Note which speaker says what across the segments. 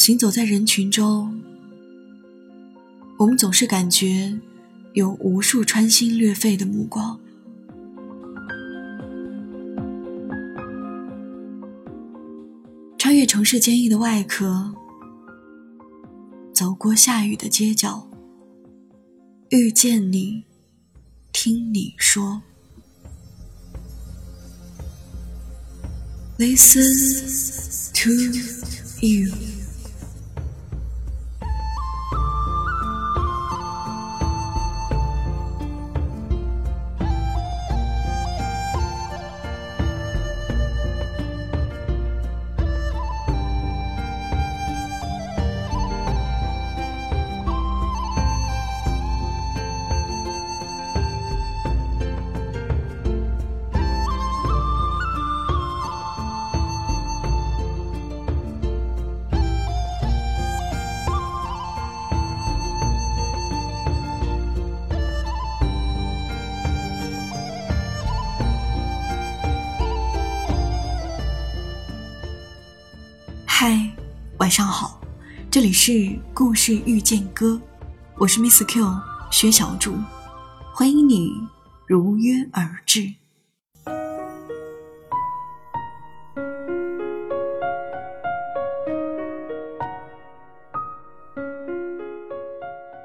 Speaker 1: 行走在人群中，我们总是感觉有无数穿心裂肺的目光。穿越城市坚硬的外壳，走过下雨的街角，遇见你，听你说，Listen to you。晚上好，这里是故事遇见歌，我是 Miss Q 薛小竹，欢迎你如约而至。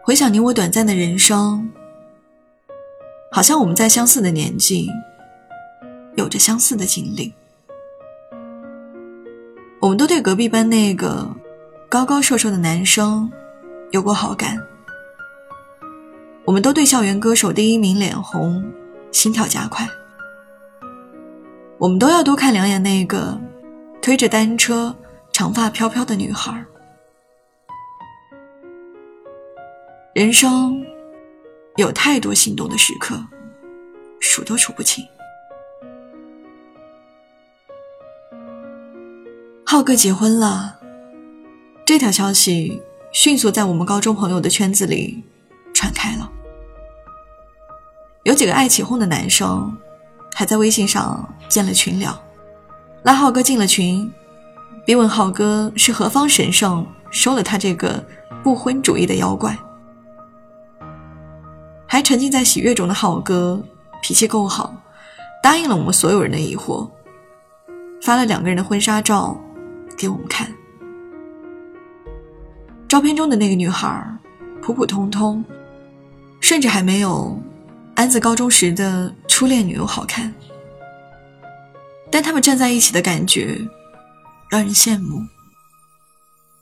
Speaker 1: 回想你我短暂的人生，好像我们在相似的年纪，有着相似的经历。隔壁班那个高高瘦瘦的男生有过好感，我们都对校园歌手第一名脸红，心跳加快。我们都要多看两眼那个推着单车、长发飘飘的女孩。人生有太多心动的时刻，数都数不清。浩哥结婚了，这条消息迅速在我们高中朋友的圈子里传开了。有几个爱起哄的男生还在微信上建了群聊，拉浩哥进了群，逼问浩哥是何方神圣收了他这个不婚主义的妖怪。还沉浸在喜悦中的浩哥脾气够好，答应了我们所有人的疑惑，发了两个人的婚纱照。给我们看，照片中的那个女孩普普通通，甚至还没有安子高中时的初恋女友好看。但他们站在一起的感觉让人羡慕，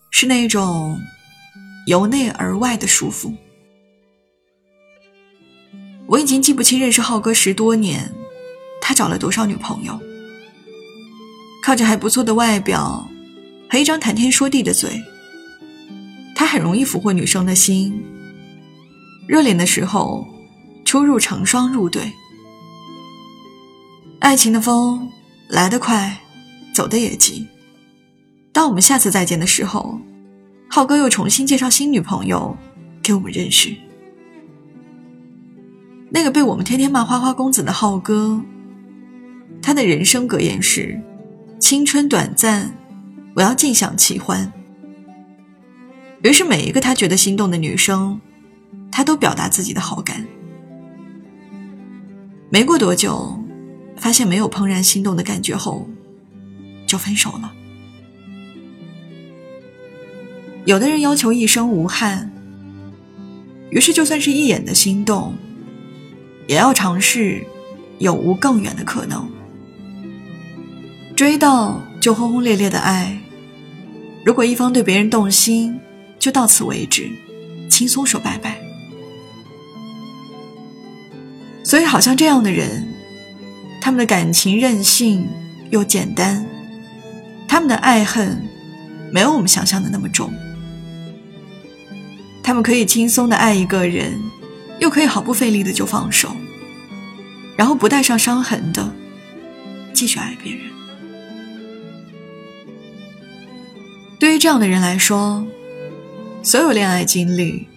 Speaker 1: 是那种由内而外的舒服。我已经记不清认识浩哥十多年，他找了多少女朋友，靠着还不错的外表。和一张谈天说地的嘴，他很容易俘获女生的心。热恋的时候，出入成双入对。爱情的风来得快，走得也急。当我们下次再见的时候，浩哥又重新介绍新女朋友给我们认识。那个被我们天天骂花花公子的浩哥，他的人生格言是：青春短暂。我要尽享其欢。于是，每一个他觉得心动的女生，他都表达自己的好感。没过多久，发现没有怦然心动的感觉后，就分手了。有的人要求一生无憾，于是就算是一眼的心动，也要尝试有无更远的可能。追到就轰轰烈烈的爱。如果一方对别人动心，就到此为止，轻松说拜拜。所以，好像这样的人，他们的感情任性又简单，他们的爱恨没有我们想象的那么重。他们可以轻松的爱一个人，又可以毫不费力的就放手，然后不带上伤痕的继续爱别人。对于这样的人来说，所有恋爱经历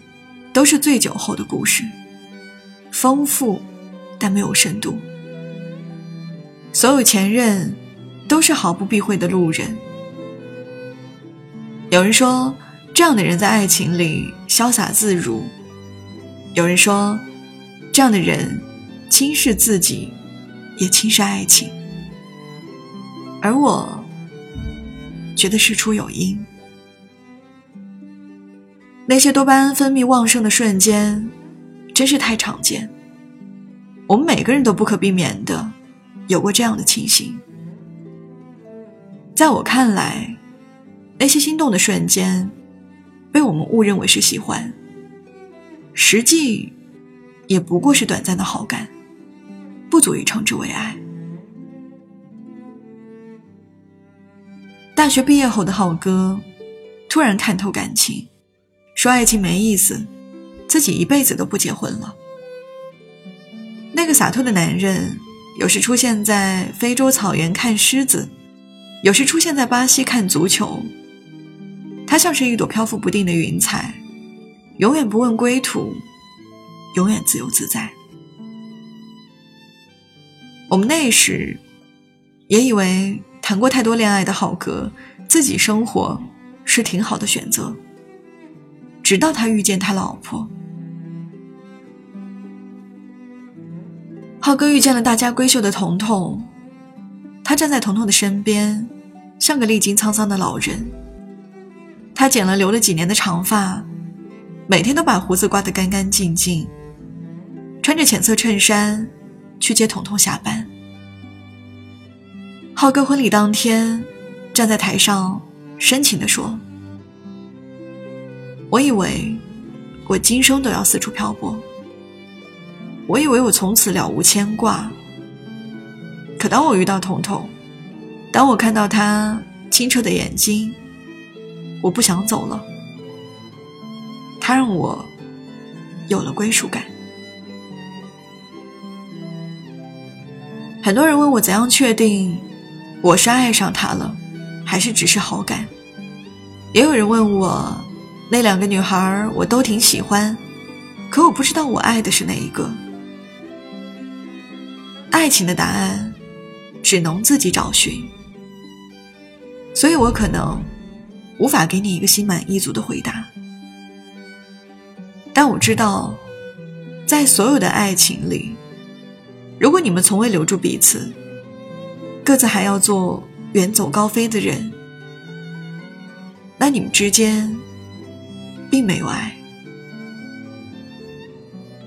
Speaker 1: 都是醉酒后的故事，丰富但没有深度。所有前任都是毫不避讳的路人。有人说，这样的人在爱情里潇洒自如；有人说，这样的人轻视自己，也轻视爱情。而我觉得事出有因。那些多巴胺分泌旺盛的瞬间，真是太常见。我们每个人都不可避免的有过这样的情形。在我看来，那些心动的瞬间，被我们误认为是喜欢，实际也不过是短暂的好感，不足以称之为爱。大学毕业后的浩哥，突然看透感情。说爱情没意思，自己一辈子都不结婚了。那个洒脱的男人，有时出现在非洲草原看狮子，有时出现在巴西看足球。他像是一朵漂浮不定的云彩，永远不问归途，永远自由自在。我们那时也以为谈过太多恋爱的浩哥，自己生活是挺好的选择。直到他遇见他老婆，浩哥遇见了大家闺秀的彤彤，他站在彤彤的身边，像个历经沧桑的老人。他剪了留了几年的长发，每天都把胡子刮得干干净净，穿着浅色衬衫去接彤彤下班。浩哥婚礼当天，站在台上深情地说。我以为我今生都要四处漂泊，我以为我从此了无牵挂。可当我遇到彤彤，当我看到她清澈的眼睛，我不想走了。她让我有了归属感。很多人问我怎样确定我是爱上他了，还是只是好感？也有人问我。那两个女孩我都挺喜欢，可我不知道我爱的是哪一个。爱情的答案只能自己找寻，所以我可能无法给你一个心满意足的回答。但我知道，在所有的爱情里，如果你们从未留住彼此，各自还要做远走高飞的人，那你们之间。并没有爱，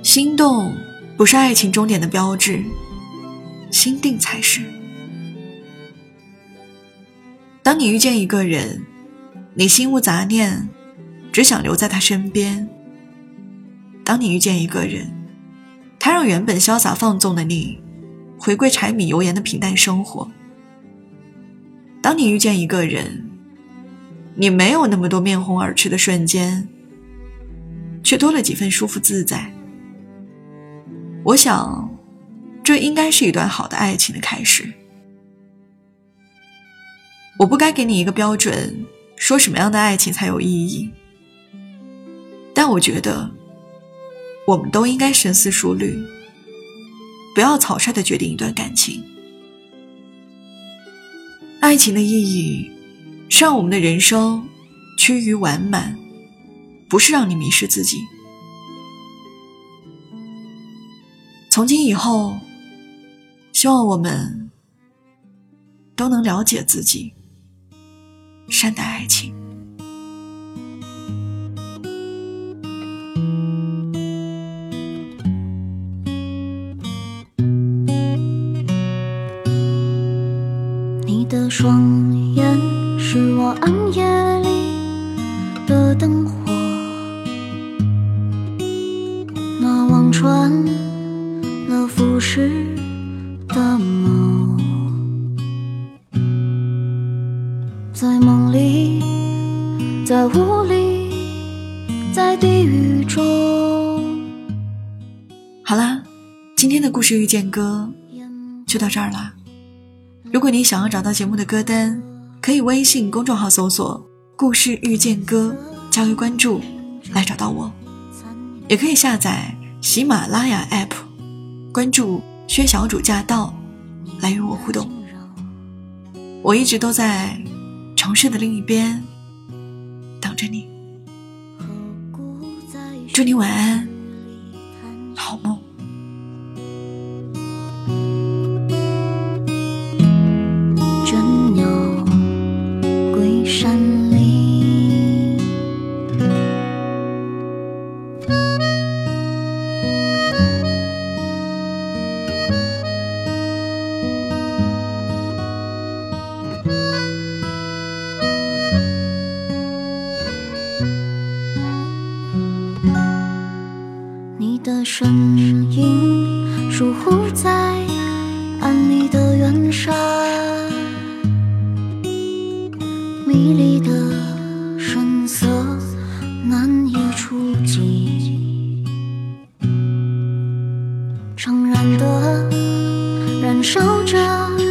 Speaker 1: 心动不是爱情终点的标志，心定才是。当你遇见一个人，你心无杂念，只想留在他身边；当你遇见一个人，他让原本潇洒放纵的你，回归柴米油盐的平淡生活；当你遇见一个人，你没有那么多面红耳赤的瞬间。却多了几分舒服自在。我想，这应该是一段好的爱情的开始。我不该给你一个标准，说什么样的爱情才有意义。但我觉得，我们都应该深思熟虑，不要草率的决定一段感情。爱情的意义，是让我们的人生趋于完满。不是让你迷失自己。从今以后，希望我们都能了解自己，善待爱情。
Speaker 2: 双眼是我暗夜里的灯火。那望穿了浮世的梦，在梦里，在雾里，在地狱中。
Speaker 1: 好啦，今天的故事遇见歌就到这儿啦。如果你想要找到节目的歌单，可以微信公众号搜索“故事遇见歌”，加为关注，来找到我。也可以下载喜马拉雅 APP，关注“薛小主驾到”，来与我互动。我一直都在城市的另一边等着你。祝你晚安。
Speaker 2: 守护在暗里的远山，迷离的神色难以触及，怅然的燃烧着。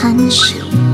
Speaker 2: 叹息。